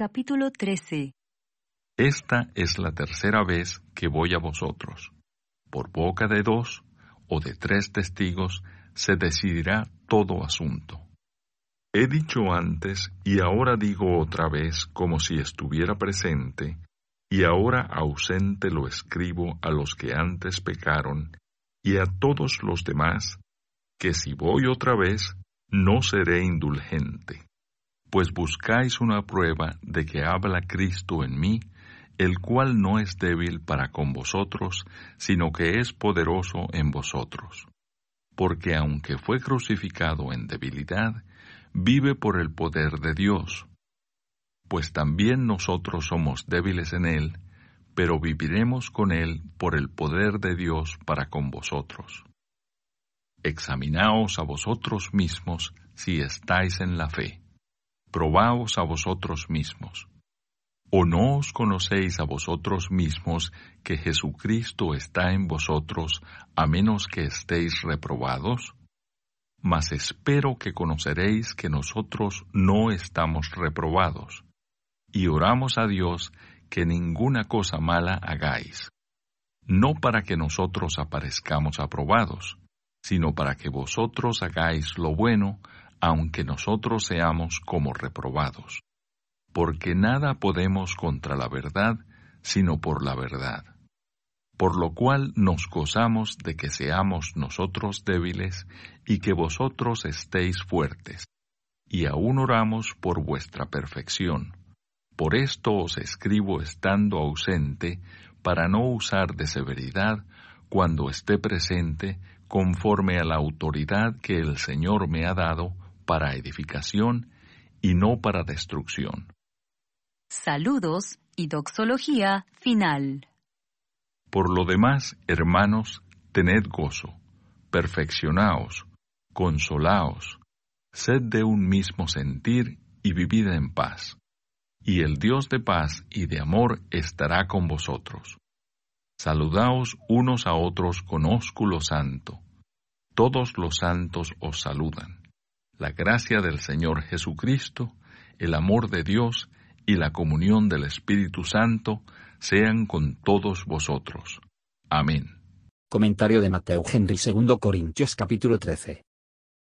Capítulo 13 Esta es la tercera vez que voy a vosotros. Por boca de dos o de tres testigos se decidirá todo asunto. He dicho antes y ahora digo otra vez como si estuviera presente, y ahora ausente lo escribo a los que antes pecaron y a todos los demás, que si voy otra vez, no seré indulgente. Pues buscáis una prueba de que habla Cristo en mí, el cual no es débil para con vosotros, sino que es poderoso en vosotros. Porque aunque fue crucificado en debilidad, vive por el poder de Dios. Pues también nosotros somos débiles en Él, pero viviremos con Él por el poder de Dios para con vosotros. Examinaos a vosotros mismos si estáis en la fe. Probaos a vosotros mismos. ¿O no os conocéis a vosotros mismos que Jesucristo está en vosotros a menos que estéis reprobados? mas espero que conoceréis que nosotros no estamos reprobados, y oramos a Dios que ninguna cosa mala hagáis, no para que nosotros aparezcamos aprobados, sino para que vosotros hagáis lo bueno, aunque nosotros seamos como reprobados. Porque nada podemos contra la verdad, sino por la verdad por lo cual nos gozamos de que seamos nosotros débiles y que vosotros estéis fuertes, y aún oramos por vuestra perfección. Por esto os escribo estando ausente, para no usar de severidad cuando esté presente, conforme a la autoridad que el Señor me ha dado para edificación y no para destrucción. Saludos y doxología final. Por lo demás, hermanos, tened gozo, perfeccionaos, consolaos, sed de un mismo sentir y vivid en paz. Y el Dios de paz y de amor estará con vosotros. Saludaos unos a otros con ósculo santo. Todos los santos os saludan. La gracia del Señor Jesucristo, el amor de Dios y la comunión del Espíritu Santo sean con todos vosotros. Amén. Comentario de Mateo Henry 2 Corintios capítulo 13.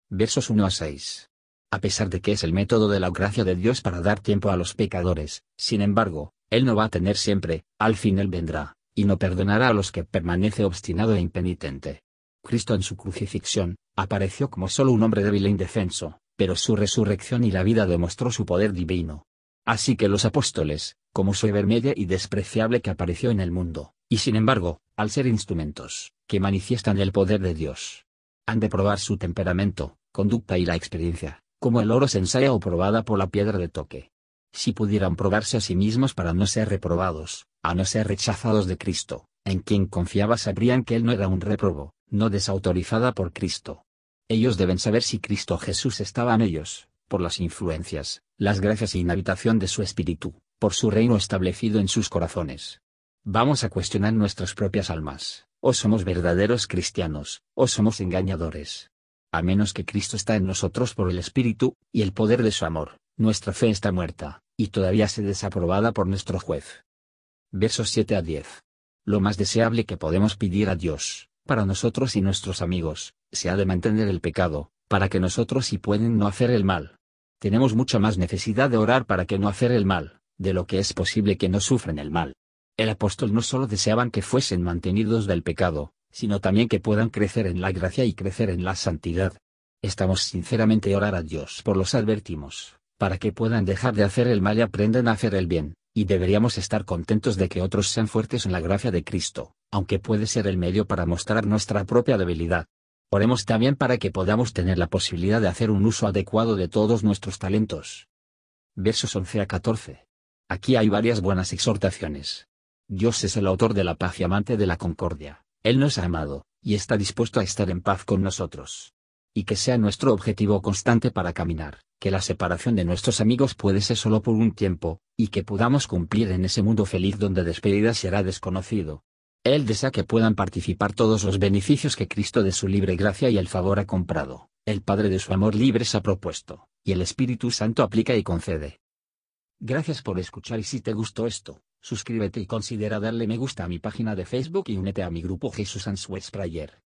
Versos 1 a 6. A pesar de que es el método de la gracia de Dios para dar tiempo a los pecadores, sin embargo, Él no va a tener siempre, al fin Él vendrá, y no perdonará a los que permanece obstinado e impenitente. Cristo en su crucifixión, apareció como solo un hombre débil e indefenso, pero su resurrección y la vida demostró su poder divino. Así que los apóstoles, como su vermella y despreciable que apareció en el mundo, y sin embargo, al ser instrumentos, que manifiestan el poder de Dios, han de probar su temperamento, conducta y la experiencia, como el oro se ensaya o probada por la piedra de toque. Si pudieran probarse a sí mismos para no ser reprobados, a no ser rechazados de Cristo, en quien confiaba sabrían que Él no era un reprobo, no desautorizada por Cristo. Ellos deben saber si Cristo Jesús estaba en ellos, por las influencias, las gracias e inhabitación de su espíritu, por su reino establecido en sus corazones. Vamos a cuestionar nuestras propias almas, o somos verdaderos cristianos, o somos engañadores. A menos que Cristo está en nosotros por el Espíritu, y el poder de su amor, nuestra fe está muerta, y todavía se desaprobada por nuestro juez. Versos 7 a 10. Lo más deseable que podemos pedir a Dios, para nosotros y nuestros amigos, se ha de mantener el pecado, para que nosotros sí pueden no hacer el mal. Tenemos mucha más necesidad de orar para que no hacer el mal, de lo que es posible que no sufran el mal. El apóstol no solo deseaban que fuesen mantenidos del pecado, sino también que puedan crecer en la gracia y crecer en la santidad. Estamos sinceramente orar a Dios por los advertimos, para que puedan dejar de hacer el mal y aprendan a hacer el bien, y deberíamos estar contentos de que otros sean fuertes en la gracia de Cristo, aunque puede ser el medio para mostrar nuestra propia debilidad. Oremos también para que podamos tener la posibilidad de hacer un uso adecuado de todos nuestros talentos. Versos 11 a 14. Aquí hay varias buenas exhortaciones. Dios es el autor de la paz y amante de la concordia. Él nos ha amado, y está dispuesto a estar en paz con nosotros. Y que sea nuestro objetivo constante para caminar, que la separación de nuestros amigos puede ser solo por un tiempo, y que podamos cumplir en ese mundo feliz donde despedida será desconocido, él desea que puedan participar todos los beneficios que Cristo de su libre gracia y el favor ha comprado, el Padre de su amor libre se ha propuesto, y el Espíritu Santo aplica y concede. Gracias por escuchar y si te gustó esto, suscríbete y considera darle me gusta a mi página de Facebook y únete a mi grupo Jesús Answers Prayer.